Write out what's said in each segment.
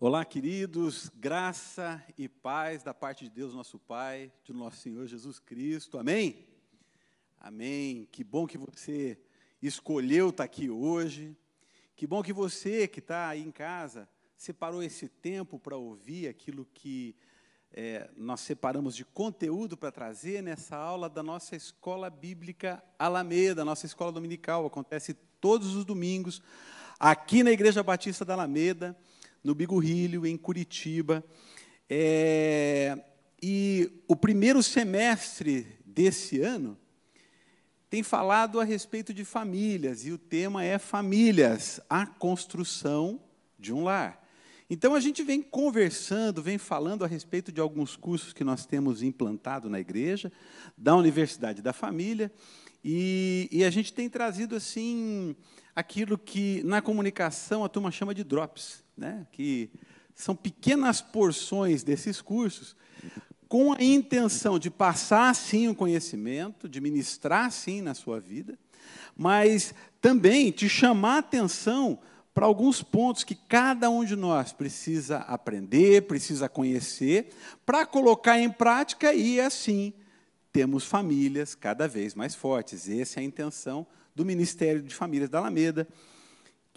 Olá, queridos, graça e paz da parte de Deus, nosso Pai, de nosso Senhor Jesus Cristo, amém? Amém. Que bom que você escolheu estar aqui hoje, que bom que você que está aí em casa separou esse tempo para ouvir aquilo que é, nós separamos de conteúdo para trazer nessa aula da nossa escola bíblica Alameda, nossa escola dominical. Acontece todos os domingos, aqui na Igreja Batista da Alameda no Bigorrilho, em Curitiba. É, e o primeiro semestre desse ano tem falado a respeito de famílias, e o tema é famílias, a construção de um lar. Então a gente vem conversando, vem falando a respeito de alguns cursos que nós temos implantado na igreja, da Universidade da Família, e, e a gente tem trazido assim aquilo que na comunicação a turma chama de drops né, que são pequenas porções desses cursos, com a intenção de passar, sim, o conhecimento, de ministrar, sim, na sua vida, mas também te chamar a atenção para alguns pontos que cada um de nós precisa aprender, precisa conhecer, para colocar em prática e, assim, temos famílias cada vez mais fortes. Essa é a intenção do Ministério de Famílias da Alameda,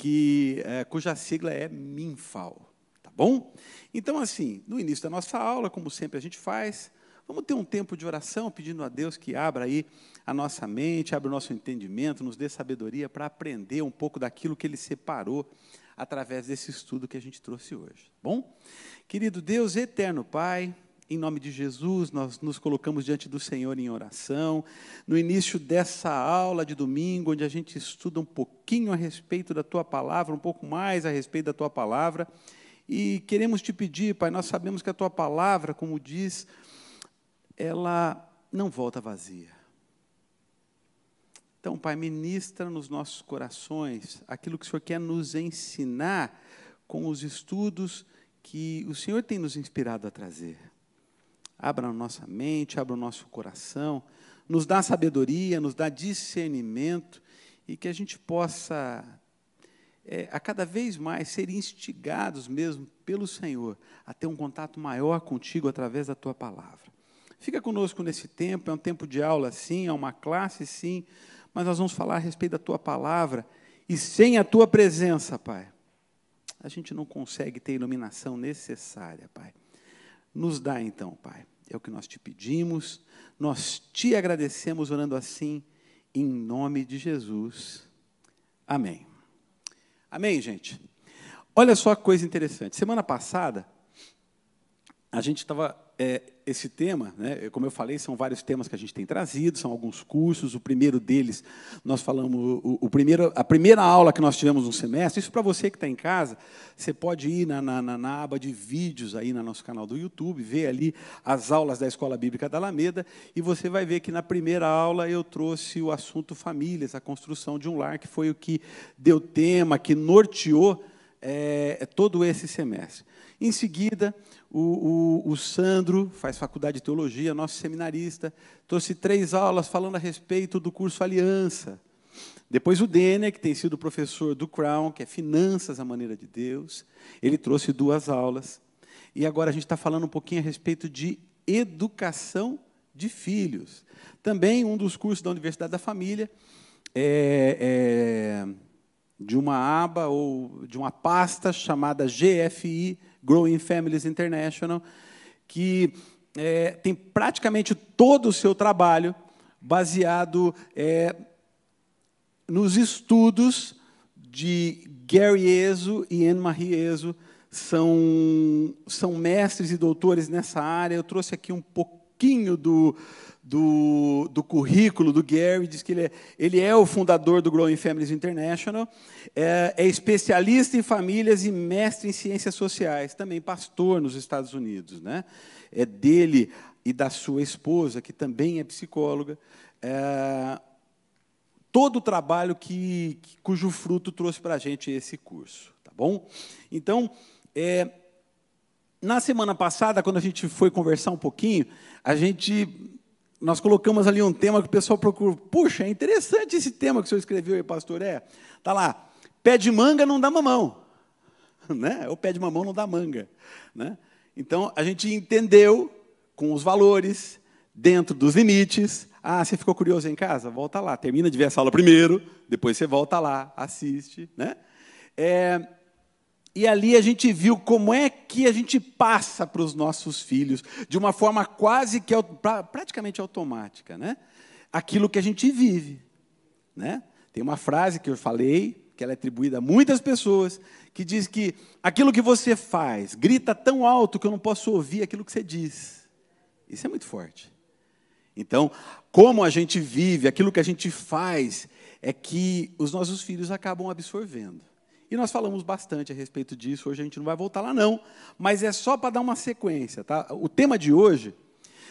que, é, cuja sigla é MINFAL. Tá bom? Então, assim, no início da nossa aula, como sempre a gente faz, vamos ter um tempo de oração pedindo a Deus que abra aí a nossa mente, abra o nosso entendimento, nos dê sabedoria para aprender um pouco daquilo que Ele separou através desse estudo que a gente trouxe hoje. Tá bom? Querido Deus, eterno Pai, em nome de Jesus, nós nos colocamos diante do Senhor em oração. No início dessa aula de domingo, onde a gente estuda um pouquinho a respeito da tua palavra, um pouco mais a respeito da tua palavra. E queremos te pedir, Pai, nós sabemos que a tua palavra, como diz, ela não volta vazia. Então, Pai, ministra nos nossos corações aquilo que o Senhor quer nos ensinar com os estudos que o Senhor tem nos inspirado a trazer abra a nossa mente, abra o nosso coração, nos dá sabedoria, nos dá discernimento e que a gente possa, é, a cada vez mais, ser instigados mesmo pelo Senhor a ter um contato maior contigo através da tua palavra. Fica conosco nesse tempo, é um tempo de aula, sim, é uma classe, sim, mas nós vamos falar a respeito da tua palavra e sem a tua presença, Pai, a gente não consegue ter a iluminação necessária, Pai. Nos dá então, Pai, é o que nós te pedimos, nós te agradecemos orando assim, em nome de Jesus. Amém. Amém, gente? Olha só que coisa interessante. Semana passada, a gente estava é, esse tema, né, como eu falei, são vários temas que a gente tem trazido, são alguns cursos. O primeiro deles, nós falamos, o, o primeiro, a primeira aula que nós tivemos no semestre. Isso para você que está em casa, você pode ir na, na, na, aba de vídeos aí no nosso canal do YouTube, ver ali as aulas da Escola Bíblica da Alameda, e você vai ver que na primeira aula eu trouxe o assunto famílias, a construção de um lar, que foi o que deu tema, que norteou é, todo esse semestre. Em seguida, o, o, o, Sandro faz faculdade de teologia, nosso seminarista, trouxe três aulas falando a respeito do curso Aliança. Depois o Denner, que tem sido professor do Crown, que é Finanças à Maneira de Deus, ele trouxe duas aulas. E agora a gente está falando um pouquinho a respeito de educação de filhos. Também um dos cursos da Universidade da Família é, é de uma aba ou de uma pasta chamada GFI Growing Families International, que é, tem praticamente todo o seu trabalho baseado é, nos estudos de Gary Ezo e Anne-Marie Ezo, são, são mestres e doutores nessa área. Eu trouxe aqui um pouquinho do, do, do currículo do Gary, diz que ele é, ele é o fundador do Growing Families International, é, é, especialista em famílias e mestre em ciências sociais, também pastor nos Estados Unidos. Né? É dele e da sua esposa, que também é psicóloga, é, todo o trabalho que, cujo fruto trouxe para a gente esse curso. Tá bom? Então, é, na semana passada, quando a gente foi conversar um pouquinho, a gente nós colocamos ali um tema que o pessoal procura. Puxa, é interessante esse tema que o senhor escreveu aí, pastor. É, tá lá. Pé de manga não dá mamão. né? O pé de mamão não dá manga, né? Então a gente entendeu com os valores, dentro dos limites. Ah, você ficou curioso em casa? Volta lá, termina de ver essa aula primeiro, depois você volta lá, assiste, né? É, e ali a gente viu como é que a gente passa para os nossos filhos, de uma forma quase que praticamente automática, né? Aquilo que a gente vive, né? Tem uma frase que eu falei, que ela é atribuída a muitas pessoas, que diz que aquilo que você faz grita tão alto que eu não posso ouvir aquilo que você diz. Isso é muito forte. Então, como a gente vive, aquilo que a gente faz, é que os nossos filhos acabam absorvendo. E nós falamos bastante a respeito disso, hoje a gente não vai voltar lá não, mas é só para dar uma sequência. Tá? O tema de hoje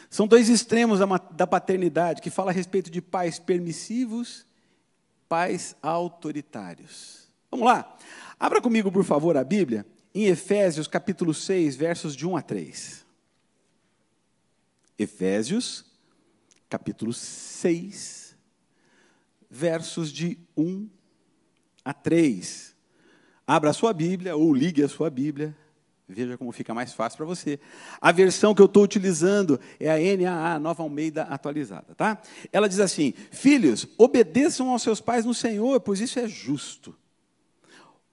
são dois extremos da paternidade, que fala a respeito de pais permissivos, pais autoritários. Vamos lá? Abra comigo, por favor, a Bíblia, em Efésios capítulo 6, versos de 1 a 3. Efésios, capítulo 6, versos de 1 a 3. Abra a sua Bíblia ou ligue a sua Bíblia. Veja como fica mais fácil para você. A versão que eu estou utilizando é a NAA, Nova Almeida atualizada, tá? Ela diz assim: Filhos, obedeçam aos seus pais no Senhor, pois isso é justo.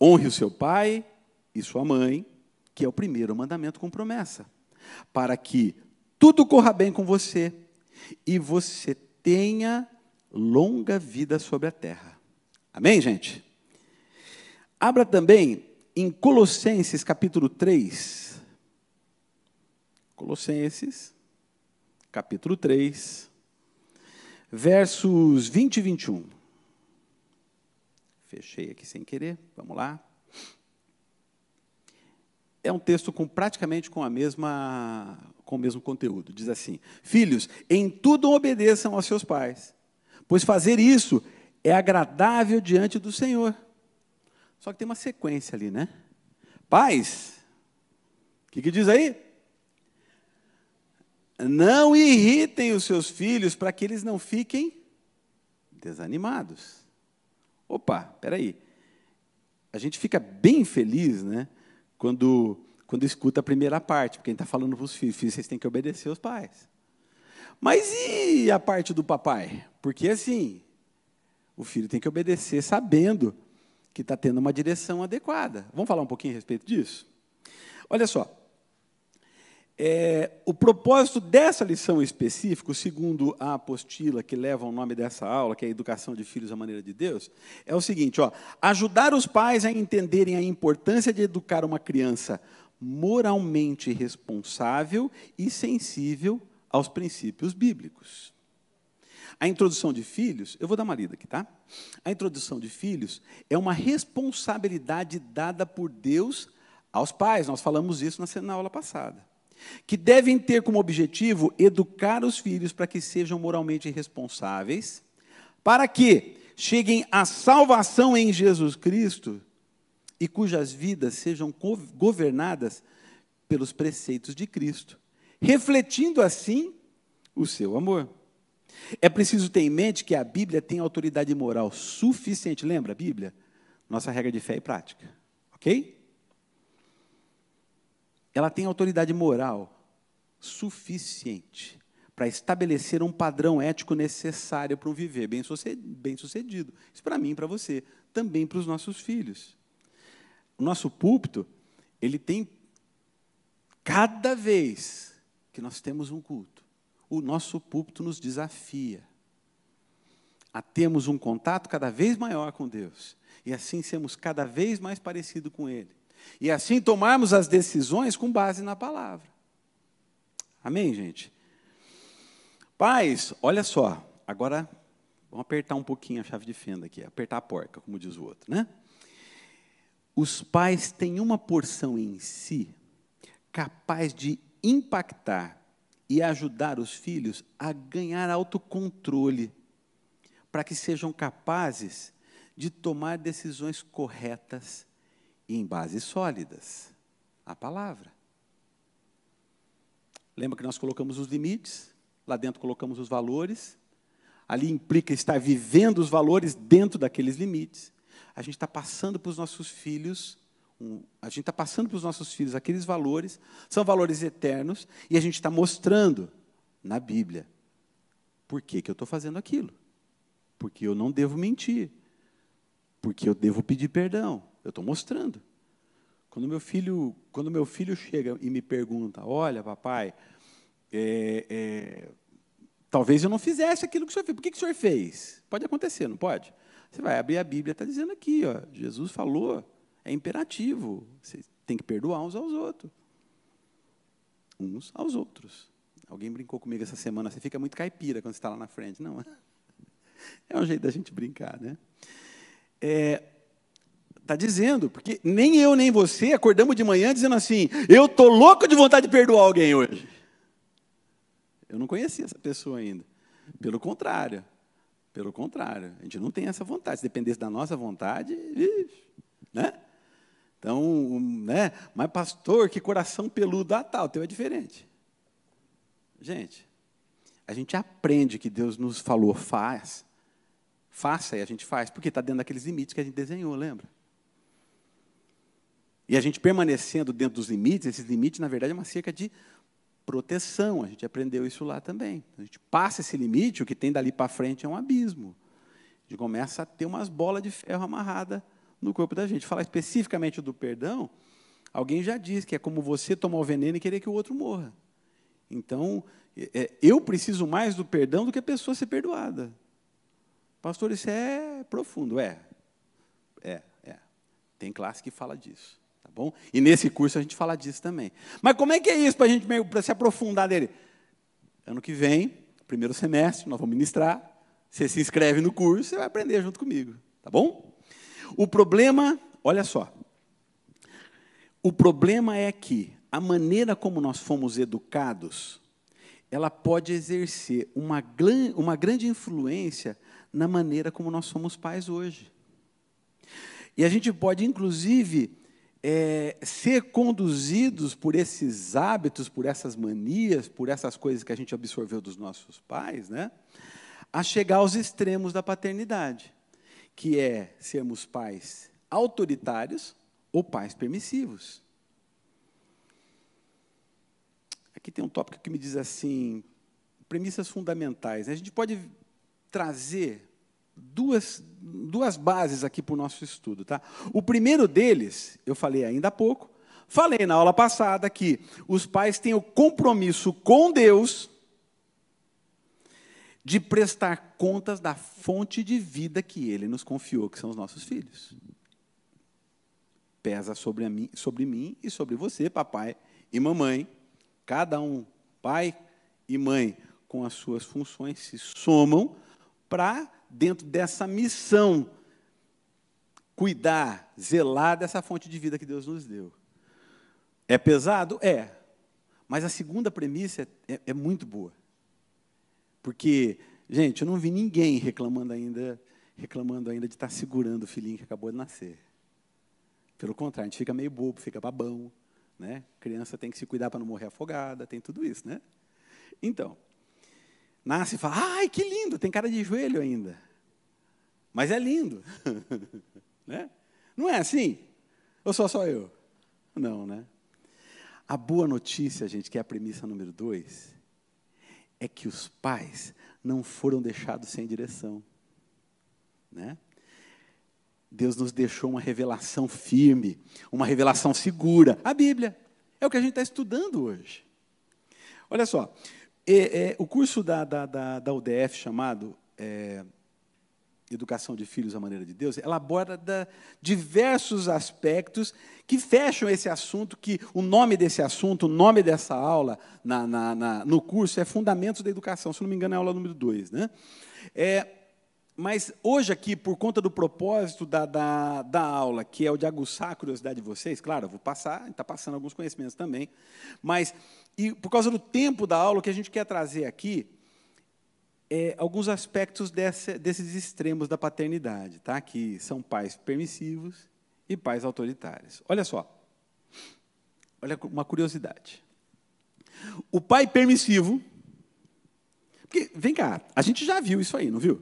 Honre o seu pai e sua mãe, que é o primeiro mandamento com promessa, para que tudo corra bem com você e você tenha longa vida sobre a terra. Amém, gente? Abra também em Colossenses capítulo 3. Colossenses, capítulo 3, versos 20 e 21. Fechei aqui sem querer, vamos lá. É um texto com praticamente com a mesma com o mesmo conteúdo. Diz assim: Filhos, em tudo obedeçam aos seus pais, pois fazer isso é agradável diante do Senhor. Só que tem uma sequência ali, né? Pais, o que, que diz aí? Não irritem os seus filhos para que eles não fiquem desanimados. Opa, peraí. A gente fica bem feliz, né? Quando, quando escuta a primeira parte, porque a gente está falando para os filhos, filhos, vocês têm que obedecer aos pais. Mas e a parte do papai? Porque assim, o filho tem que obedecer sabendo que está tendo uma direção adequada. Vamos falar um pouquinho a respeito disso? Olha só. É, o propósito dessa lição específica, segundo a apostila que leva o nome dessa aula, que é a Educação de Filhos à Maneira de Deus, é o seguinte: ó, ajudar os pais a entenderem a importância de educar uma criança moralmente responsável e sensível aos princípios bíblicos. A introdução de filhos, eu vou dar uma lida aqui, tá? A introdução de filhos é uma responsabilidade dada por Deus aos pais, nós falamos isso na, aula passada. Que devem ter como objetivo educar os filhos para que sejam moralmente responsáveis, para que cheguem à salvação em Jesus Cristo e cujas vidas sejam governadas pelos preceitos de Cristo, refletindo assim o seu amor. É preciso ter em mente que a Bíblia tem autoridade moral suficiente, lembra a Bíblia? Nossa regra de fé e prática, ok? Ela tem autoridade moral suficiente para estabelecer um padrão ético necessário para um viver bem sucedido. Isso para mim para você, também para os nossos filhos. O nosso púlpito, ele tem cada vez que nós temos um culto, o nosso púlpito nos desafia a termos um contato cada vez maior com Deus e assim sermos cada vez mais parecidos com Ele. E assim tomarmos as decisões com base na palavra. Amém, gente? Pais, olha só, agora vamos apertar um pouquinho a chave de fenda aqui, apertar a porca, como diz o outro, né? Os pais têm uma porção em si capaz de impactar e ajudar os filhos a ganhar autocontrole, para que sejam capazes de tomar decisões corretas e em bases sólidas. A palavra. Lembra que nós colocamos os limites, lá dentro colocamos os valores, ali implica estar vivendo os valores dentro daqueles limites. A gente está passando para os nossos filhos um, a gente está passando para os nossos filhos aqueles valores, são valores eternos, e a gente está mostrando na Bíblia por que, que eu estou fazendo aquilo. Porque eu não devo mentir. Porque eu devo pedir perdão. Eu estou mostrando. Quando meu filho, quando meu filho chega e me pergunta, olha, papai, é, é, talvez eu não fizesse aquilo que o senhor fez. Por que, que o senhor fez? Pode acontecer, não pode? Você vai abrir a Bíblia, está dizendo aqui, ó, Jesus falou, é imperativo. Você tem que perdoar uns aos outros. Uns aos outros. Alguém brincou comigo essa semana, você fica muito caipira quando você está lá na frente. Não, é um jeito da gente brincar, né? É, Está dizendo, porque nem eu nem você acordamos de manhã dizendo assim: eu estou louco de vontade de perdoar alguém hoje. Eu não conhecia essa pessoa ainda. Pelo contrário, pelo contrário, a gente não tem essa vontade. Se dependesse da nossa vontade, né? Então, né? Mas pastor, que coração peludo, ah, tal, tá, o teu é diferente. Gente, a gente aprende que Deus nos falou, faz, faça e a gente faz, porque está dentro daqueles limites que a gente desenhou, lembra? E a gente permanecendo dentro dos limites, esses limites, na verdade, é uma cerca de proteção. A gente aprendeu isso lá também. A gente passa esse limite, o que tem dali para frente é um abismo. A gente começa a ter umas bolas de ferro amarradas no corpo da gente. Falar especificamente do perdão, alguém já disse que é como você tomar o veneno e querer que o outro morra. Então, é, eu preciso mais do perdão do que a pessoa ser perdoada. Pastor, isso é profundo. É. É, é. Tem classe que fala disso. Tá bom? E nesse curso a gente fala disso também. Mas como é que é isso para a gente pra se aprofundar nele? Ano que vem, primeiro semestre, nós vamos ministrar. Você se inscreve no curso, você vai aprender junto comigo. Tá bom? O problema, olha só. O problema é que a maneira como nós fomos educados, ela pode exercer uma, uma grande influência na maneira como nós somos pais hoje. E a gente pode, inclusive, é, ser conduzidos por esses hábitos, por essas manias, por essas coisas que a gente absorveu dos nossos pais, né, a chegar aos extremos da paternidade, que é sermos pais autoritários ou pais permissivos. Aqui tem um tópico que me diz assim, premissas fundamentais. Né? A gente pode trazer duas, duas bases aqui para o nosso estudo. Tá? O primeiro deles, eu falei ainda há pouco, falei na aula passada que os pais têm o compromisso com Deus de prestar contas da fonte de vida que Ele nos confiou, que são os nossos filhos. Pesa sobre, mim, sobre mim e sobre você, papai e mamãe. Cada um, pai e mãe, com as suas funções, se somam para dentro dessa missão, cuidar, zelar dessa fonte de vida que Deus nos deu. É pesado? É. Mas a segunda premissa é, é, é muito boa. Porque, gente, eu não vi ninguém reclamando ainda, reclamando ainda de estar segurando o filhinho que acabou de nascer. Pelo contrário, a gente fica meio bobo, fica babão. Né? Criança tem que se cuidar para não morrer afogada, tem tudo isso. Né? Então, nasce e fala, ai, que lindo, tem cara de joelho ainda. Mas é lindo. né? Não é assim? Ou só só eu? Não, né? A boa notícia, gente, que é a premissa número dois, é que os pais não foram deixados sem direção. Né? Deus nos deixou uma revelação firme, uma revelação segura. A Bíblia. É o que a gente está estudando hoje. Olha só, é, é, o curso da, da, da, da UDF chamado é, Educação de Filhos à Maneira de Deus, ela aborda diversos aspectos que fecham esse assunto, que o nome desse assunto, o nome dessa aula na, na, na, no curso é Fundamentos da Educação, se não me engano é a aula número 2. Né? É, mas hoje aqui, por conta do propósito da, da, da aula, que é o de aguçar a curiosidade de vocês, claro, eu vou passar, está passando alguns conhecimentos também, mas e por causa do tempo da aula, o que a gente quer trazer aqui é, alguns aspectos desse, desses extremos da paternidade, tá? que são pais permissivos e pais autoritários. Olha só, olha uma curiosidade. O pai permissivo, porque, vem cá, a gente já viu isso aí, não viu?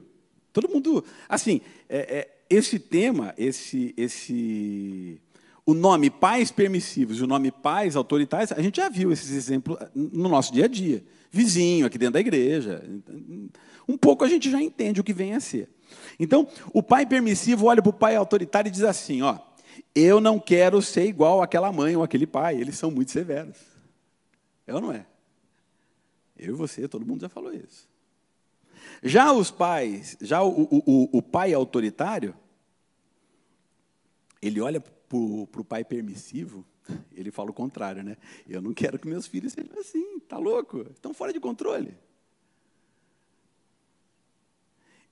Todo mundo, assim, é, é, esse tema, esse, esse, o nome pais permissivos e o nome pais autoritários, a gente já viu esses exemplos no nosso dia a dia. Vizinho, aqui dentro da igreja. Um pouco a gente já entende o que vem a ser. Então, o pai permissivo olha para o pai autoritário e diz assim: ó, eu não quero ser igual àquela mãe ou aquele pai, eles são muito severos. É ou não é? Eu e você, todo mundo já falou isso. Já os pais, já o, o, o pai autoritário, ele olha para o pai permissivo, ele fala o contrário, né? Eu não quero que meus filhos sejam assim, tá louco? Estão fora de controle.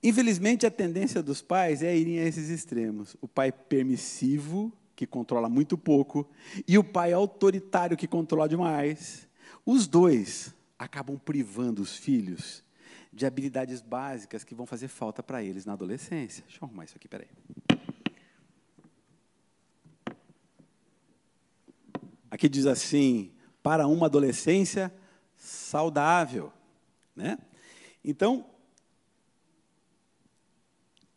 Infelizmente, a tendência dos pais é irem a esses extremos. O pai permissivo, que controla muito pouco, e o pai autoritário, que controla demais. Os dois acabam privando os filhos de habilidades básicas que vão fazer falta para eles na adolescência. Deixa eu arrumar isso aqui, peraí. Aqui diz assim: para uma adolescência saudável. Né? Então,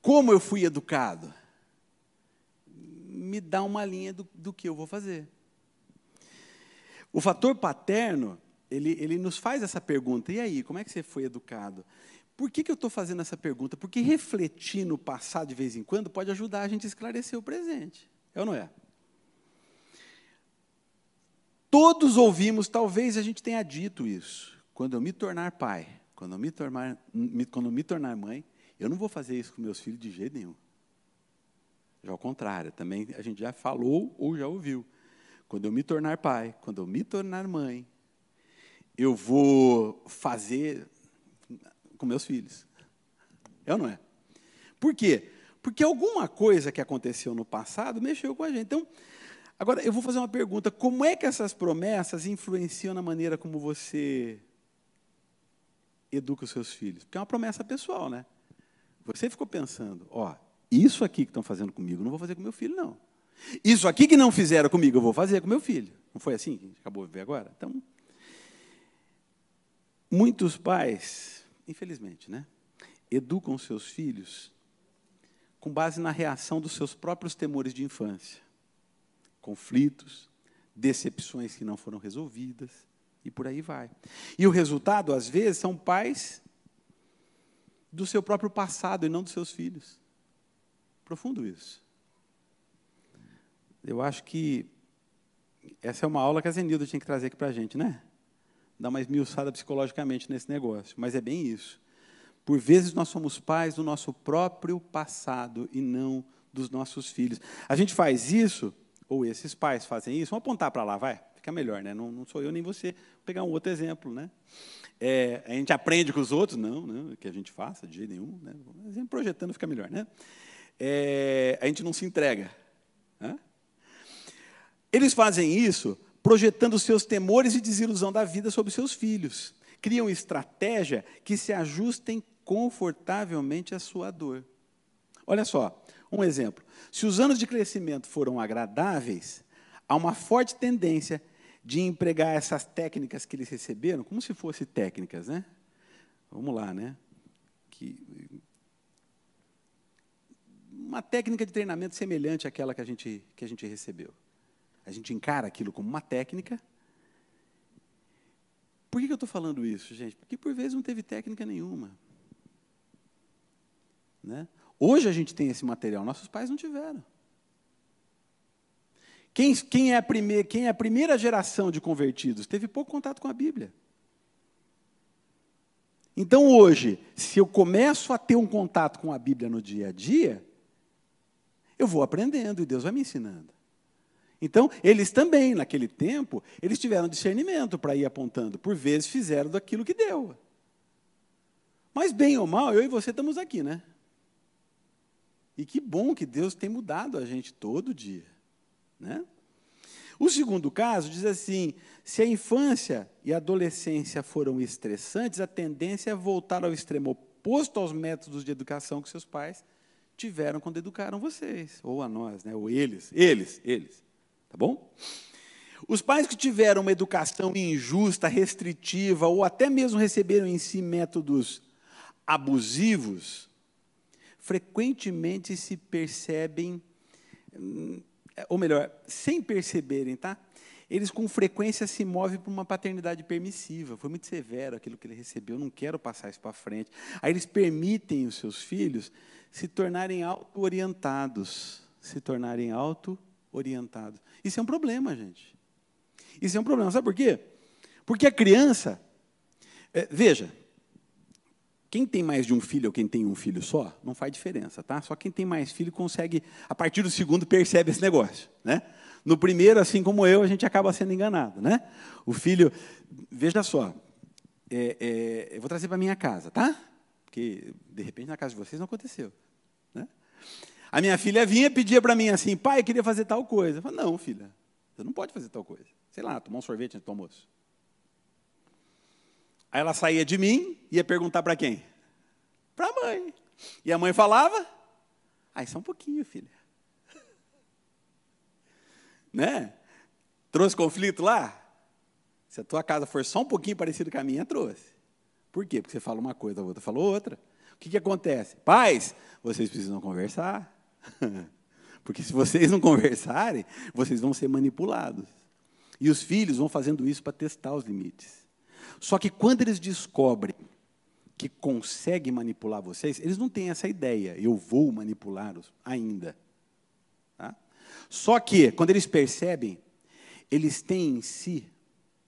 como eu fui educado? Me dá uma linha do, do que eu vou fazer. O fator paterno, ele, ele nos faz essa pergunta. E aí, como é que você foi educado? Por que, que eu estou fazendo essa pergunta? Porque refletir no passado de vez em quando pode ajudar a gente a esclarecer o presente. É ou não é? Todos ouvimos, talvez a gente tenha dito isso. Quando eu me tornar pai, quando eu me tornar, quando eu me tornar mãe, eu não vou fazer isso com meus filhos de jeito nenhum. Já ao contrário, também a gente já falou ou já ouviu. Quando eu me tornar pai, quando eu me tornar mãe, eu vou fazer com meus filhos. É ou não é? Por quê? Porque alguma coisa que aconteceu no passado mexeu com a gente. Então, Agora, eu vou fazer uma pergunta: como é que essas promessas influenciam na maneira como você educa os seus filhos? Porque é uma promessa pessoal, né? Você ficou pensando, ó, isso aqui que estão fazendo comigo, não vou fazer com meu filho, não. Isso aqui que não fizeram comigo, eu vou fazer com meu filho. Não foi assim que a gente acabou de ver agora? Então, muitos pais, infelizmente, né, educam seus filhos com base na reação dos seus próprios temores de infância conflitos, decepções que não foram resolvidas, e por aí vai. E o resultado, às vezes, são pais do seu próprio passado e não dos seus filhos. Profundo isso. Eu acho que essa é uma aula que a Zenilda tinha que trazer aqui para a gente, né? Dar uma esmiuçada psicologicamente nesse negócio. Mas é bem isso. Por vezes nós somos pais do nosso próprio passado e não dos nossos filhos. A gente faz isso ou esses pais fazem isso, vamos apontar para lá, vai, fica melhor, né? Não, não, sou eu nem você. Vou pegar um outro exemplo, né? É, a gente aprende com os outros, não, não, que a gente faça de jeito nenhum, né? Projetando fica melhor, né? É, a gente não se entrega. Né? Eles fazem isso projetando seus temores e desilusão da vida sobre seus filhos. Criam estratégia que se ajustem confortavelmente à sua dor. Olha só, um exemplo: se os anos de crescimento foram agradáveis, há uma forte tendência de empregar essas técnicas que eles receberam, como se fossem técnicas, né? Vamos lá, né? Que, uma técnica de treinamento semelhante àquela que a gente, que a gente recebeu. A gente encara aquilo como uma técnica. Por que eu estou falando isso, gente? Porque por vezes não teve técnica nenhuma. Né? Hoje a gente tem esse material, nossos pais não tiveram. Quem, quem, é a primeir, quem é a primeira geração de convertidos teve pouco contato com a Bíblia. Então hoje, se eu começo a ter um contato com a Bíblia no dia a dia, eu vou aprendendo e Deus vai me ensinando. Então, eles também, naquele tempo, eles tiveram discernimento para ir apontando. Por vezes fizeram daquilo que deu. Mas, bem ou mal, eu e você estamos aqui, né? E que bom que Deus tem mudado a gente todo dia. Né? O segundo caso diz assim: se a infância e a adolescência foram estressantes, a tendência é voltar ao extremo oposto aos métodos de educação que seus pais tiveram quando educaram vocês, ou a nós, né? ou eles, eles, eles. Tá bom? Os pais que tiveram uma educação injusta, restritiva, ou até mesmo receberam em si métodos abusivos, frequentemente se percebem hum, ou melhor, sem perceberem, tá? Eles com frequência se movem para uma paternidade permissiva. Foi muito severo aquilo que ele recebeu, não quero passar isso para frente. Aí eles permitem os seus filhos se tornarem auto-orientados. Se tornarem auto-orientados. Isso é um problema, gente. Isso é um problema. Sabe por quê? Porque a criança. É, veja, quem tem mais de um filho ou quem tem um filho só, não faz diferença, tá? Só quem tem mais filho consegue, a partir do segundo, percebe esse negócio, né? No primeiro, assim como eu, a gente acaba sendo enganado, né? O filho, veja só, é, é, eu vou trazer para minha casa, tá? Porque de repente na casa de vocês não aconteceu, né? A minha filha vinha pedia para mim assim, pai, eu queria fazer tal coisa. Eu falei, não, filha, você não pode fazer tal coisa. Sei lá, tomar um sorvete antes do almoço. Aí ela saía de mim e ia perguntar para quem? Para a mãe. E a mãe falava? Aí só um pouquinho, filha. Né? Trouxe conflito lá? Se a tua casa for só um pouquinho parecida com a minha, trouxe. Por quê? Porque você fala uma coisa, a outra falou outra. O que, que acontece? Pais, vocês precisam conversar. Porque se vocês não conversarem, vocês vão ser manipulados. E os filhos vão fazendo isso para testar os limites. Só que quando eles descobrem que conseguem manipular vocês, eles não têm essa ideia, eu vou manipulá-los ainda. Tá? Só que, quando eles percebem, eles têm em si,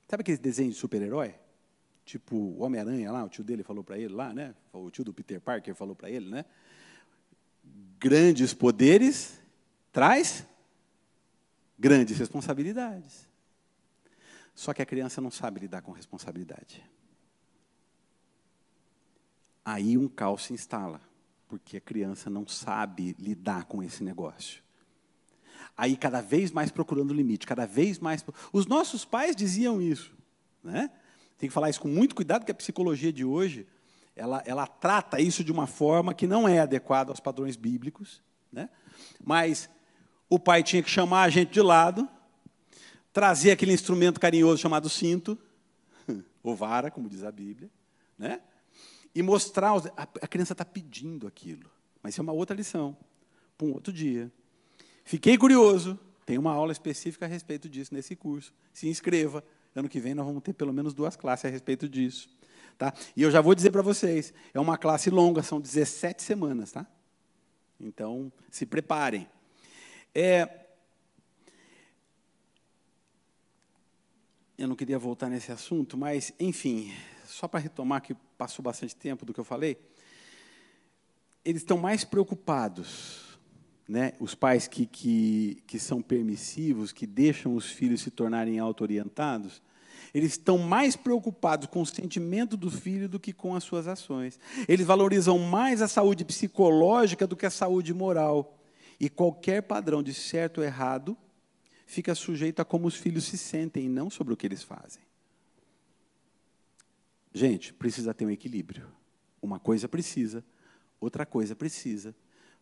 sabe aqueles desenhos de super-herói? Tipo o Homem-Aranha lá, o tio dele falou para ele lá, né? O tio do Peter Parker falou para ele, né? Grandes poderes traz grandes responsabilidades. Só que a criança não sabe lidar com responsabilidade. Aí um caos se instala, porque a criança não sabe lidar com esse negócio. Aí cada vez mais procurando limite, cada vez mais. Os nossos pais diziam isso, né? Tem que falar isso com muito cuidado, porque a psicologia de hoje ela, ela trata isso de uma forma que não é adequada aos padrões bíblicos, né? Mas o pai tinha que chamar a gente de lado trazer aquele instrumento carinhoso chamado cinto, ou vara, como diz a Bíblia, né? e mostrar. A criança está pedindo aquilo. Mas é uma outra lição, para um outro dia. Fiquei curioso, tem uma aula específica a respeito disso nesse curso. Se inscreva. Ano que vem nós vamos ter pelo menos duas classes a respeito disso. Tá? E eu já vou dizer para vocês, é uma classe longa, são 17 semanas. Tá? Então, se preparem. É, eu não queria voltar nesse assunto, mas, enfim, só para retomar que passou bastante tempo do que eu falei, eles estão mais preocupados, né, os pais que, que, que são permissivos, que deixam os filhos se tornarem auto-orientados, eles estão mais preocupados com o sentimento do filho do que com as suas ações. Eles valorizam mais a saúde psicológica do que a saúde moral. E qualquer padrão de certo ou errado fica sujeito a como os filhos se sentem, e não sobre o que eles fazem. Gente, precisa ter um equilíbrio. Uma coisa precisa, outra coisa precisa,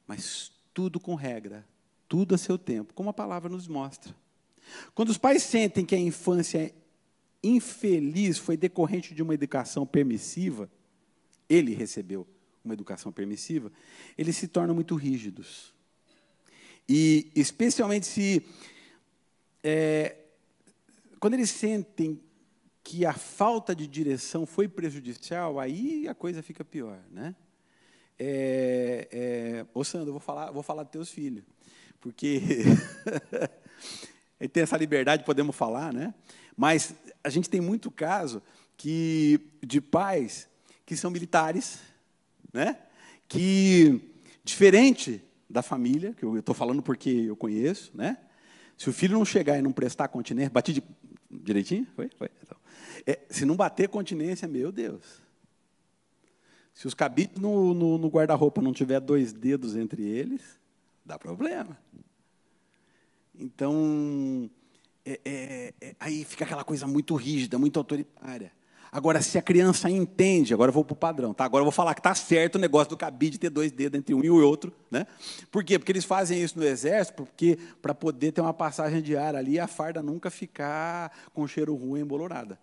mas tudo com regra, tudo a seu tempo, como a palavra nos mostra. Quando os pais sentem que a infância infeliz foi decorrente de uma educação permissiva, ele recebeu uma educação permissiva, eles se tornam muito rígidos. E, especialmente se é, quando eles sentem que a falta de direção foi prejudicial, aí a coisa fica pior, né? É, é, ô Sandro, vou falar, vou falar dos teus filhos, porque ele tem essa liberdade, podemos falar, né? Mas a gente tem muito caso que de pais que são militares, né? Que diferente da família, que eu estou falando porque eu conheço, né? Se o filho não chegar e não prestar continência, bati de, direitinho? Foi? Foi. Então, é, se não bater continência, meu Deus. Se os cabides no, no, no guarda-roupa não tiver dois dedos entre eles, dá problema. Então, é, é, é aí fica aquela coisa muito rígida, muito autoritária. Agora, se a criança entende, agora eu vou para o padrão, tá? Agora eu vou falar que está certo o negócio do cabide ter dois dedos entre um e o outro, né? Por quê? Porque eles fazem isso no exército, porque para poder ter uma passagem de ar ali, a farda nunca ficar com cheiro ruim, embolorada.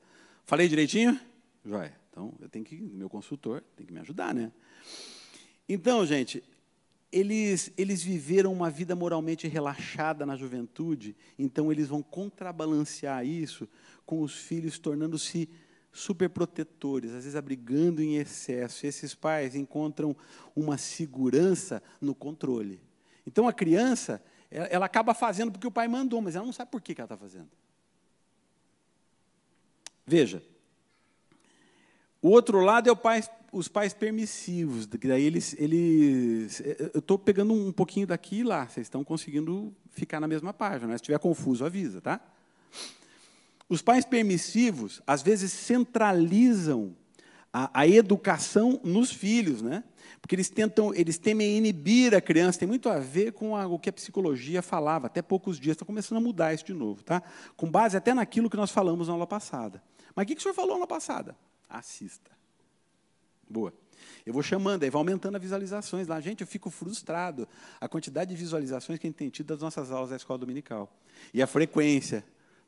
Falei direitinho? Joia. Então, eu tenho que, meu consultor tem que me ajudar, né? Então, gente, eles, eles viveram uma vida moralmente relaxada na juventude, então eles vão contrabalancear isso com os filhos tornando-se superprotetores, às vezes abrigando em excesso. Esses pais encontram uma segurança no controle. Então a criança, ela acaba fazendo porque o pai mandou, mas ela não sabe por que ela está fazendo. Veja, o outro lado é o pai, os pais permissivos, que daí eles, eles eu estou pegando um pouquinho daqui e lá, vocês estão conseguindo ficar na mesma página, né? se estiver confuso, avisa, tá? Os pais permissivos, às vezes, centralizam a, a, educação nos filhos, né? Porque eles tentam, eles temem inibir a criança, tem muito a ver com a, o que a psicologia falava, até poucos dias, está começando a mudar isso de novo, tá? Com base até naquilo que nós falamos na aula passada. Mas o que, que o senhor falou na aula passada? Assista. Boa. Eu vou chamando, aí vai aumentando as visualizações lá. Gente, eu fico frustrado. A quantidade de visualizações que a gente tem tido das nossas aulas da escola dominical. E a frequência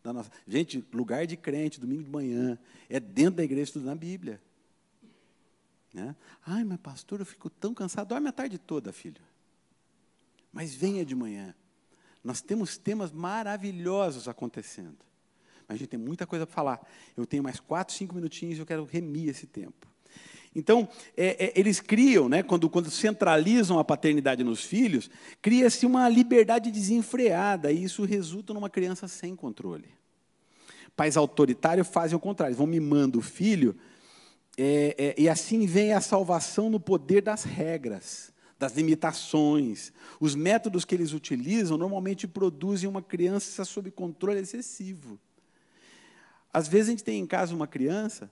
da nossa. Gente, lugar de crente, domingo de manhã, é dentro da igreja estudando a Bíblia. Né? Ai, mas pastor, eu fico tão cansado. Dorme a tarde toda, filho. Mas venha de manhã. Nós temos temas maravilhosos acontecendo. Mas a gente tem muita coisa para falar. Eu tenho mais quatro, cinco minutinhos e eu quero remir esse tempo. Então, é, é, eles criam, né, quando, quando centralizam a paternidade nos filhos, cria-se uma liberdade desenfreada, e isso resulta numa criança sem controle. Pais autoritários fazem o contrário, vão mimando o filho, é, é, e assim vem a salvação no poder das regras, das limitações. Os métodos que eles utilizam normalmente produzem uma criança sob controle excessivo. Às vezes a gente tem em casa uma criança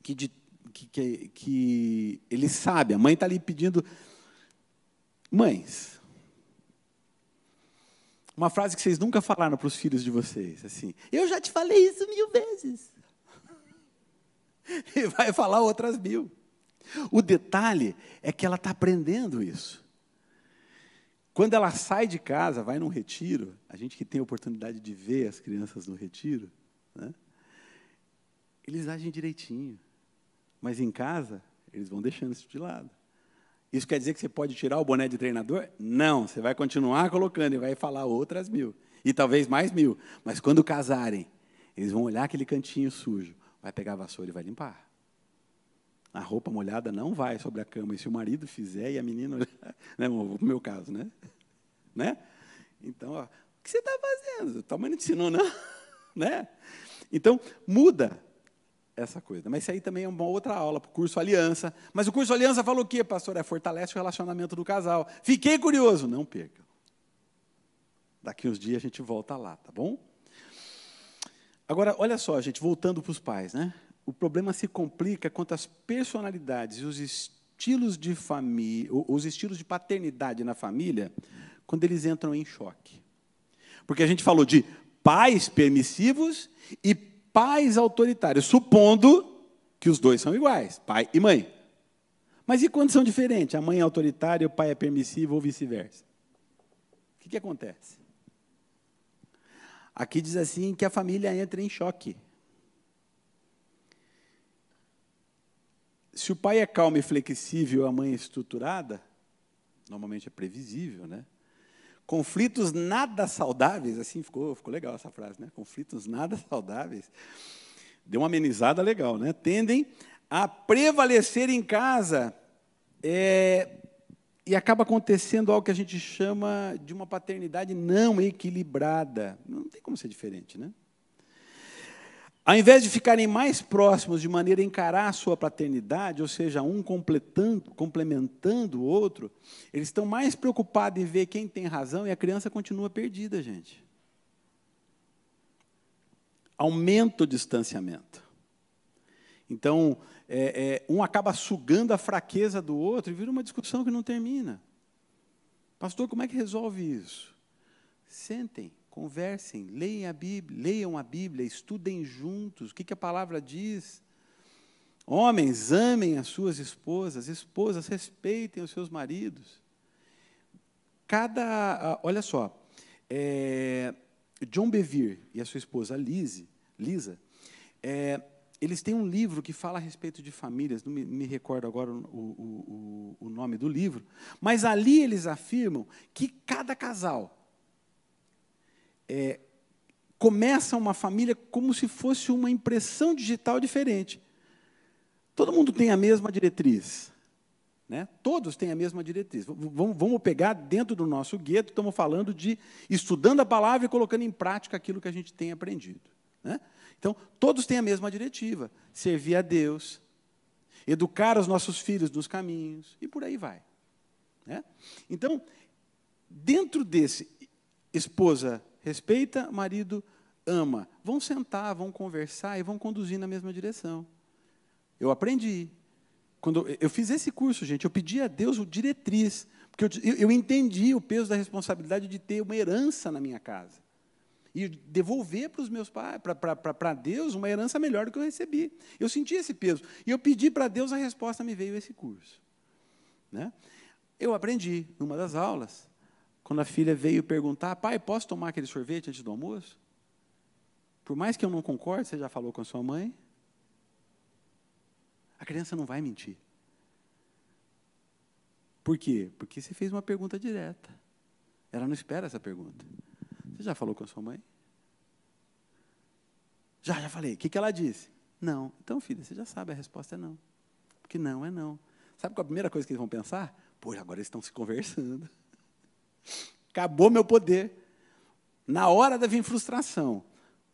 que de que, que, que ele sabe, a mãe está ali pedindo. Mães, uma frase que vocês nunca falaram para os filhos de vocês, assim, eu já te falei isso mil vezes. E vai falar outras mil. O detalhe é que ela está aprendendo isso. Quando ela sai de casa, vai num retiro, a gente que tem a oportunidade de ver as crianças no retiro, né, eles agem direitinho. Mas em casa, eles vão deixando isso de lado. Isso quer dizer que você pode tirar o boné de treinador? Não, você vai continuar colocando e vai falar outras mil. E talvez mais mil. Mas quando casarem, eles vão olhar aquele cantinho sujo, vai pegar a vassoura e vai limpar. A roupa molhada não vai sobre a cama. E se o marido fizer e a menina. Né, no meu caso, né? né? Então, ó, o que você está fazendo? Tua mãe não te ensinou, não? né? Então, muda essa coisa. Mas isso aí também é uma outra aula para o curso Aliança. Mas o curso Aliança falou o quê, pastor? É fortalece o relacionamento do casal. Fiquei curioso. Não perca. Daqui uns dias a gente volta lá, tá bom? Agora, olha só, gente, voltando para os pais, né? O problema se complica quanto às personalidades e os estilos de família, os estilos de paternidade na família, quando eles entram em choque. Porque a gente falou de pais permissivos e pais autoritários, supondo que os dois são iguais, pai e mãe. Mas e quando são diferentes? A mãe é autoritária, o pai é permissivo ou vice-versa? O que, que acontece? Aqui diz assim que a família entra em choque. Se o pai é calmo e flexível, a mãe é estruturada, normalmente é previsível, né? Conflitos nada saudáveis, assim ficou, ficou legal essa frase, né? Conflitos nada saudáveis. Deu uma amenizada legal, né? Tendem a prevalecer em casa é, e acaba acontecendo algo que a gente chama de uma paternidade não equilibrada. Não tem como ser diferente, né? Ao invés de ficarem mais próximos de maneira a encarar a sua paternidade, ou seja, um completando, complementando o outro, eles estão mais preocupados em ver quem tem razão e a criança continua perdida, gente. Aumenta o distanciamento. Então, é, é, um acaba sugando a fraqueza do outro e vira uma discussão que não termina. Pastor, como é que resolve isso? Sentem, Conversem, leiam a Bíblia, leiam a Bíblia, estudem juntos o que, que a palavra diz. Homens, amem as suas esposas, esposas, respeitem os seus maridos. Cada, olha só, é, John Bevere e a sua esposa Lise, Lisa, é, eles têm um livro que fala a respeito de famílias, não me, me recordo agora o, o, o, o, nome do livro, mas ali eles afirmam que cada casal é, começa uma família como se fosse uma impressão digital diferente. Todo mundo tem a mesma diretriz. Né? Todos têm a mesma diretriz. Vamos, vamos pegar dentro do nosso gueto, estamos falando de estudando a palavra e colocando em prática aquilo que a gente tem aprendido. Né? Então, todos têm a mesma diretiva: servir a Deus, educar os nossos filhos nos caminhos, e por aí vai. Né? Então, dentro desse, esposa respeita, marido ama. Vão sentar, vão conversar e vão conduzir na mesma direção. Eu aprendi. Quando eu fiz esse curso, gente, eu pedi a Deus o diretriz, porque eu, eu entendi o peso da responsabilidade de ter uma herança na minha casa e devolver para os meus pais, para Deus, uma herança melhor do que eu recebi. Eu senti esse peso. E eu pedi para Deus, a resposta me veio esse curso. Né? Eu aprendi, numa das aulas, quando a filha veio perguntar, pai, posso tomar aquele sorvete antes do almoço? Por mais que eu não concorde, você já falou com a sua mãe? A criança não vai mentir. Por quê? Porque você fez uma pergunta direta. Ela não espera essa pergunta. Você já falou com a sua mãe? Já, já falei. O que, ela disse? Não. Então, filha, você já sabe, a resposta é não. Porque não é não. Sabe qual a primeira coisa que eles vão pensar? Pô, agora eles estão se conversando. Acabou meu poder. Na hora da vir frustração.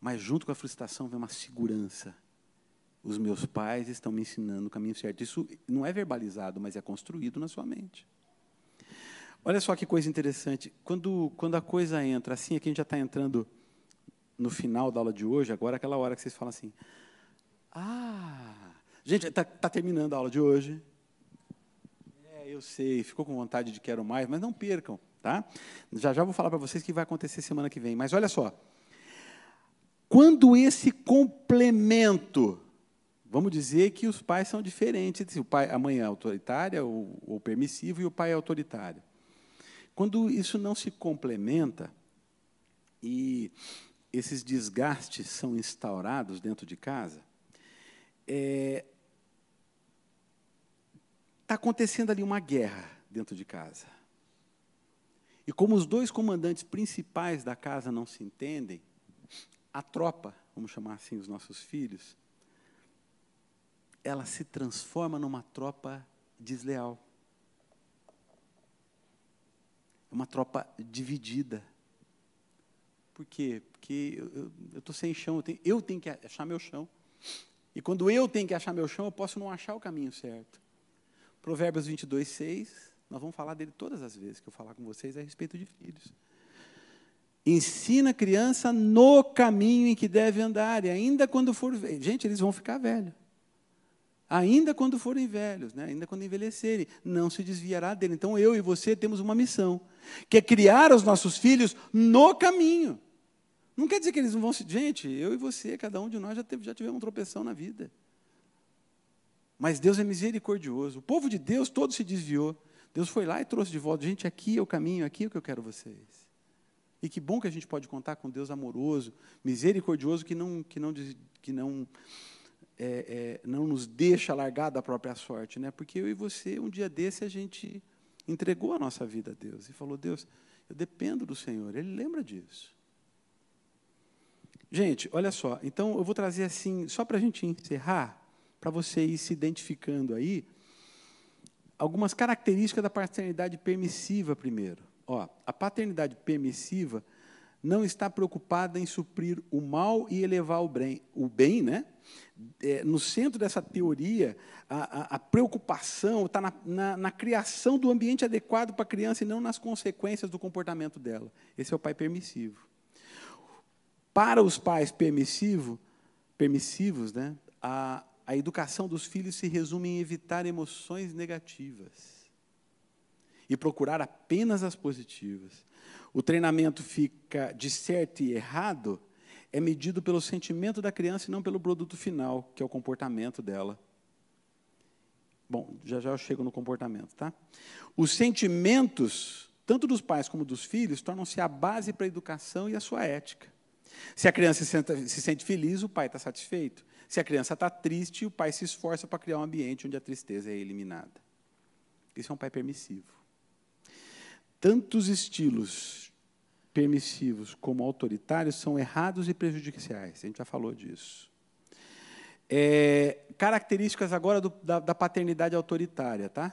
Mas junto com a frustração vem uma segurança. Os meus pais estão me ensinando o caminho certo. Isso não é verbalizado, mas é construído na sua mente. Olha só que coisa interessante. Quando, quando a coisa entra, assim, aqui a gente já está entrando no final da aula de hoje, agora é aquela hora que vocês falam assim, ah, gente, está tá terminando a aula de hoje. É, eu sei, ficou com vontade de quero mais, mas não percam, tá? Já já vou falar para vocês o que vai acontecer semana que vem. Mas olha só, quando esse complemento, vamos dizer que os pais são diferentes, o pai, a mãe é autoritária ou, ou permissivo e o pai é autoritário. Quando isso não se complementa e esses desgastes são instaurados dentro de casa, está é, tá acontecendo ali uma guerra dentro de casa. E como os dois comandantes principais da casa não se entendem, a tropa, vamos chamar assim os nossos filhos, ela se transforma numa tropa desleal. É uma tropa dividida. Por quê? Porque eu estou sem chão, eu tenho, eu tenho que achar meu chão. E quando eu tenho que achar meu chão, eu posso não achar o caminho certo. Provérbios 22, 6, nós vamos falar dele todas as vezes que eu falar com vocês a respeito de filhos. Ensina a criança no caminho em que deve andar, e ainda quando for. Gente, eles vão ficar velhos ainda quando forem velhos, né? ainda quando envelhecerem, não se desviará dele. Então eu e você temos uma missão, que é criar os nossos filhos no caminho. Não quer dizer que eles não vão se. Gente, eu e você, cada um de nós já, teve, já tivemos uma tropeção na vida. Mas Deus é misericordioso. O povo de Deus todo se desviou. Deus foi lá e trouxe de volta. Gente, aqui é o caminho, aqui é o que eu quero vocês. E que bom que a gente pode contar com Deus amoroso, misericordioso, que não, que não, que não é, é, não nos deixa largar da própria sorte, né? Porque eu e você, um dia desse, a gente entregou a nossa vida a Deus e falou: Deus, eu dependo do Senhor. Ele lembra disso. Gente, olha só. Então, eu vou trazer assim, só para a gente encerrar, para você ir se identificando aí, algumas características da paternidade permissiva primeiro. Ó, a paternidade permissiva não está preocupada em suprir o mal e elevar o bem, o bem né? É, no centro dessa teoria, a, a, a preocupação está na, na, na, criação do ambiente adequado para a criança e não nas consequências do comportamento dela. Esse é o pai permissivo. Para os pais permissivo, permissivos, né, a, a educação dos filhos se resume em evitar emoções negativas e procurar apenas as positivas. O treinamento fica de certo e errado é medido pelo sentimento da criança e não pelo produto final, que é o comportamento dela. Bom, já já eu chego no comportamento, tá? Os sentimentos, tanto dos pais como dos filhos, tornam-se a base para a educação e a sua ética. Se a criança se, se sente feliz, o pai está satisfeito. Se a criança está triste, o pai se esforça para criar um ambiente onde a tristeza é eliminada. Isso é um pai permissivo. Tantos estilos permissivos como autoritários são errados e prejudiciais. A gente já falou disso. É, características agora do, da, da paternidade autoritária, tá?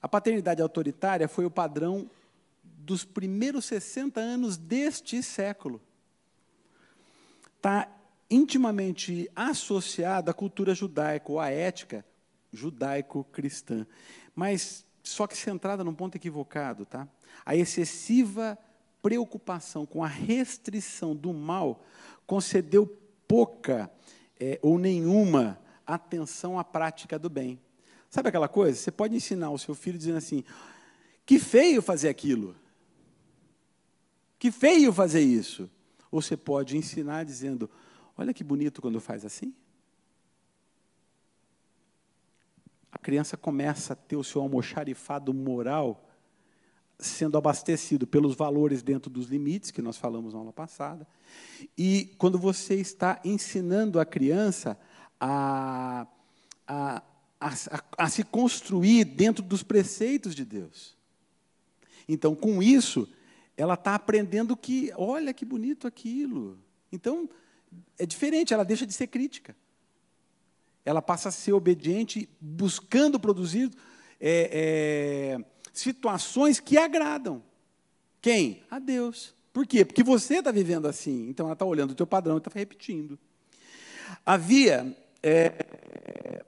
A paternidade autoritária foi o padrão dos primeiros 60 anos deste século. Está intimamente associada à cultura judaica, ou à ética judaico-cristã. Mas só que centrada num ponto equivocado. Tá? A excessiva preocupação com a restrição do mal concedeu pouca é, ou nenhuma atenção à prática do bem. Sabe aquela coisa? Você pode ensinar o seu filho dizendo assim: que feio fazer aquilo. Que feio fazer isso. Ou você pode ensinar dizendo: olha que bonito quando faz assim. A criança começa a ter o seu almoxarifado moral sendo abastecido pelos valores dentro dos limites que nós falamos na aula passada. E quando você está ensinando a criança a, a, a, a, se construir dentro dos preceitos de Deus. Então, com isso, ela está aprendendo que, olha que bonito aquilo. Então, é diferente, ela deixa de ser crítica. Ela passa a ser obediente, buscando produzir é, é, situações que agradam. Quem? A Deus. Por quê? Porque você está vivendo assim. Então ela está olhando o teu padrão e está repetindo. Havia, é,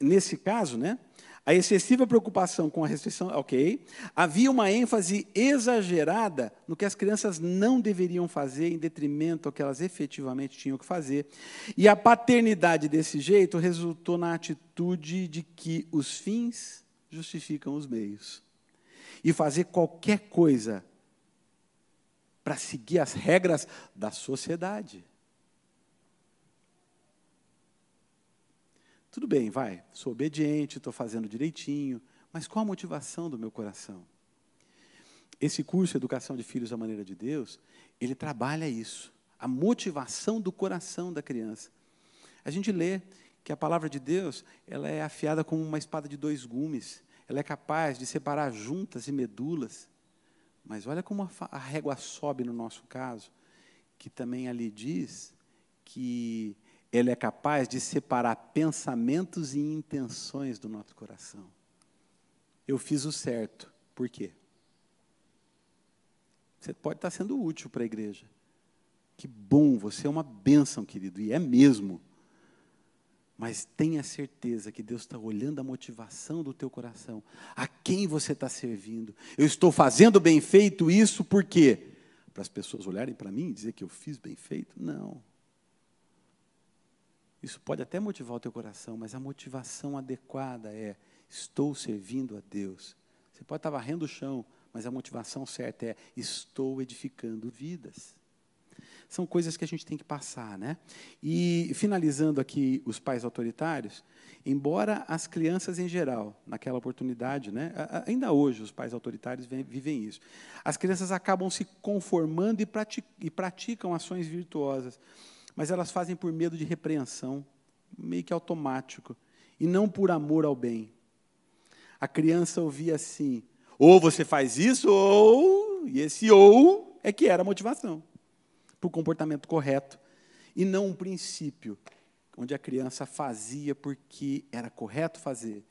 nesse caso, né, a excessiva preocupação com a restrição, ok. Havia uma ênfase exagerada no que as crianças não deveriam fazer em detrimento ao que elas efetivamente tinham que fazer. E a paternidade desse jeito resultou na atitude de que os fins justificam os meios e fazer qualquer coisa para seguir as regras da sociedade. Tudo bem, vai, sou obediente, estou fazendo direitinho, mas qual a motivação do meu coração? Esse curso Educação de Filhos à Maneira de Deus, ele trabalha isso, a motivação do coração da criança. A gente lê que a palavra de Deus, ela é afiada como uma espada de dois gumes. Ela é capaz de separar juntas e medulas. Mas olha como a régua sobe no nosso caso, que também ali diz que ela é capaz de separar pensamentos e intenções do nosso coração. Eu fiz o certo. Por quê? Você pode estar sendo útil para a igreja. Que bom, você é uma bênção, querido, e é mesmo. Mas tenha certeza que Deus está olhando a motivação do teu coração. A quem você está servindo. Eu estou fazendo bem feito isso por quê? Para as pessoas olharem para mim e dizer que eu fiz bem feito? Não. Isso pode até motivar o teu coração, mas a motivação adequada é: estou servindo a Deus. Você pode estar varrendo o chão, mas a motivação certa é: estou edificando vidas são coisas que a gente tem que passar, né? E finalizando aqui os pais autoritários, embora as crianças em geral, naquela oportunidade, né, ainda hoje os pais autoritários vivem isso, as crianças acabam se conformando e praticam ações virtuosas, mas elas fazem por medo de repreensão, meio que automático, e não por amor ao bem. A criança ouvia assim: ou você faz isso, ou, e esse ou é que era a motivação para o comportamento correto, e não um princípio onde a criança fazia porque era correto fazer,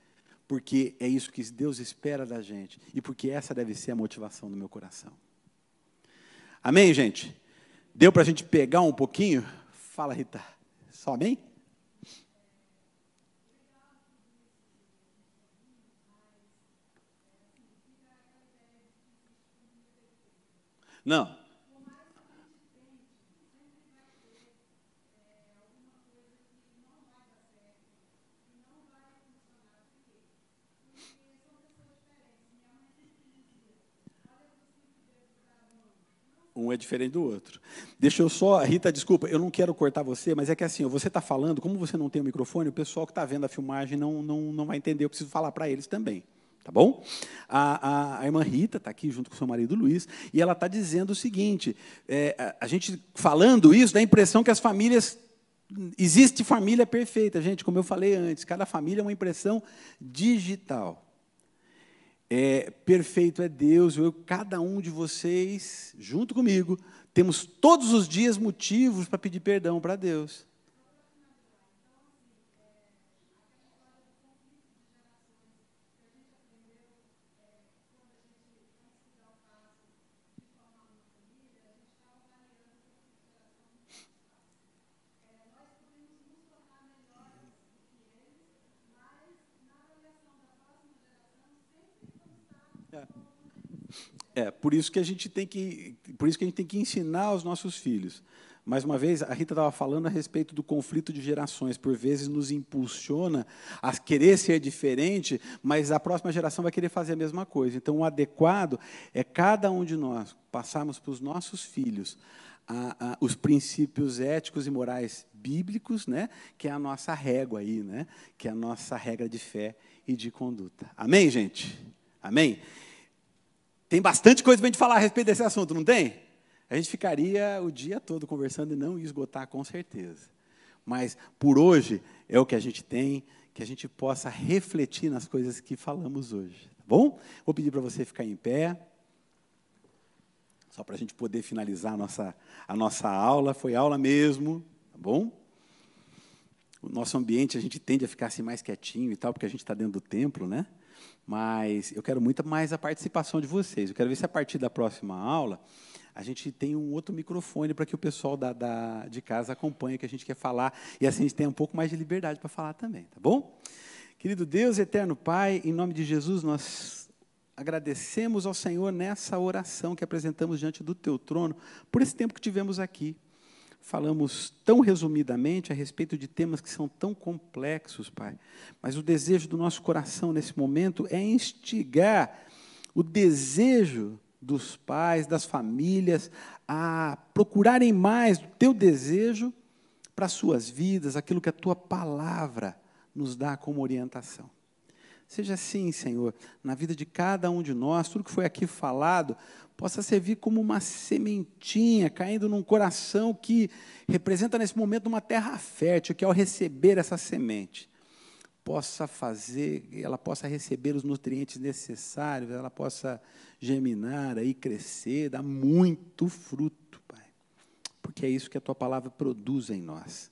porque é isso que Deus espera da gente e porque essa deve ser a motivação do meu coração. Amém, gente? Deu para a gente pegar um pouquinho? Fala, Rita. Só amém? Não, Um é diferente do outro. Deixa eu só, Rita, desculpa, eu não quero cortar você, mas é que assim, você está falando, como você não tem o microfone, o pessoal que está vendo a filmagem não, não, não vai entender, eu preciso falar para eles também. Tá bom? A, a, a irmã Rita está aqui junto com seu marido Luiz, e ela está dizendo o seguinte: é, a, a gente falando isso, dá a impressão que as famílias existe família perfeita, gente, como eu falei antes, cada família é uma impressão digital. É, perfeito é Deus, eu, cada um de vocês, junto comigo, temos todos os dias motivos para pedir perdão para Deus. É, por isso que a gente tem que, por isso que a gente tem que ensinar aos nossos filhos. Mais uma vez, a Rita estava falando a respeito do conflito de gerações. Por vezes nos impulsiona a querer ser diferente, mas a próxima geração vai querer fazer a mesma coisa. Então, o adequado é cada um de nós passarmos para os nossos filhos a, a, os princípios éticos e morais bíblicos, né, que é a nossa régua aí, né, que é a nossa regra de fé e de conduta. Amém, gente? Amém? Tem bastante coisa para a gente falar a respeito desse assunto, não tem? A gente ficaria o dia todo conversando e não ia esgotar, com certeza. Mas, por hoje, é o que a gente tem, que a gente possa refletir nas coisas que falamos hoje. Tá bom? Vou pedir para você ficar em pé. Só para a gente poder finalizar a nossa, a nossa aula. Foi aula mesmo, tá bom? O nosso ambiente, a gente tende a ficar assim mais quietinho e tal, porque a gente está dentro do templo, né? Mas eu quero muito mais a participação de vocês. Eu quero ver se a partir da próxima aula a gente tem um outro microfone para que o pessoal da, da, de casa acompanhe o que a gente quer falar e assim a gente tenha um pouco mais de liberdade para falar também, tá bom? Querido Deus, eterno Pai, em nome de Jesus, nós agradecemos ao Senhor nessa oração que apresentamos diante do Teu trono por esse tempo que tivemos aqui falamos tão resumidamente a respeito de temas que são tão complexos, Pai. Mas o desejo do nosso coração nesse momento é instigar o desejo dos pais, das famílias, a procurarem mais do teu desejo para as suas vidas, aquilo que a tua palavra nos dá como orientação. Seja assim, Senhor, na vida de cada um de nós, tudo que foi aqui falado possa servir como uma sementinha caindo num coração que representa nesse momento uma terra fértil, que ao receber essa semente, possa fazer, ela possa receber os nutrientes necessários, ela possa germinar, aí crescer, dar muito fruto, Pai. Porque é isso que a tua palavra produz em nós.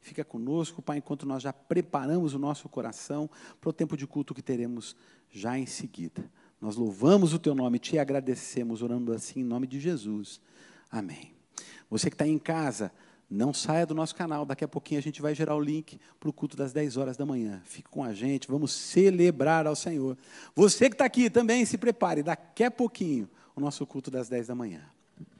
Fica conosco, Pai, enquanto nós já preparamos o nosso coração para o tempo de culto que teremos já em seguida. Nós louvamos o teu nome, te agradecemos, orando assim em nome de Jesus. Amém. Você que está em casa, não saia do nosso canal. Daqui a pouquinho a gente vai gerar o link para o culto das 10 horas da manhã. Fique com a gente, vamos celebrar ao Senhor. Você que está aqui também, se prepare. Daqui a pouquinho, o nosso culto das 10 da manhã.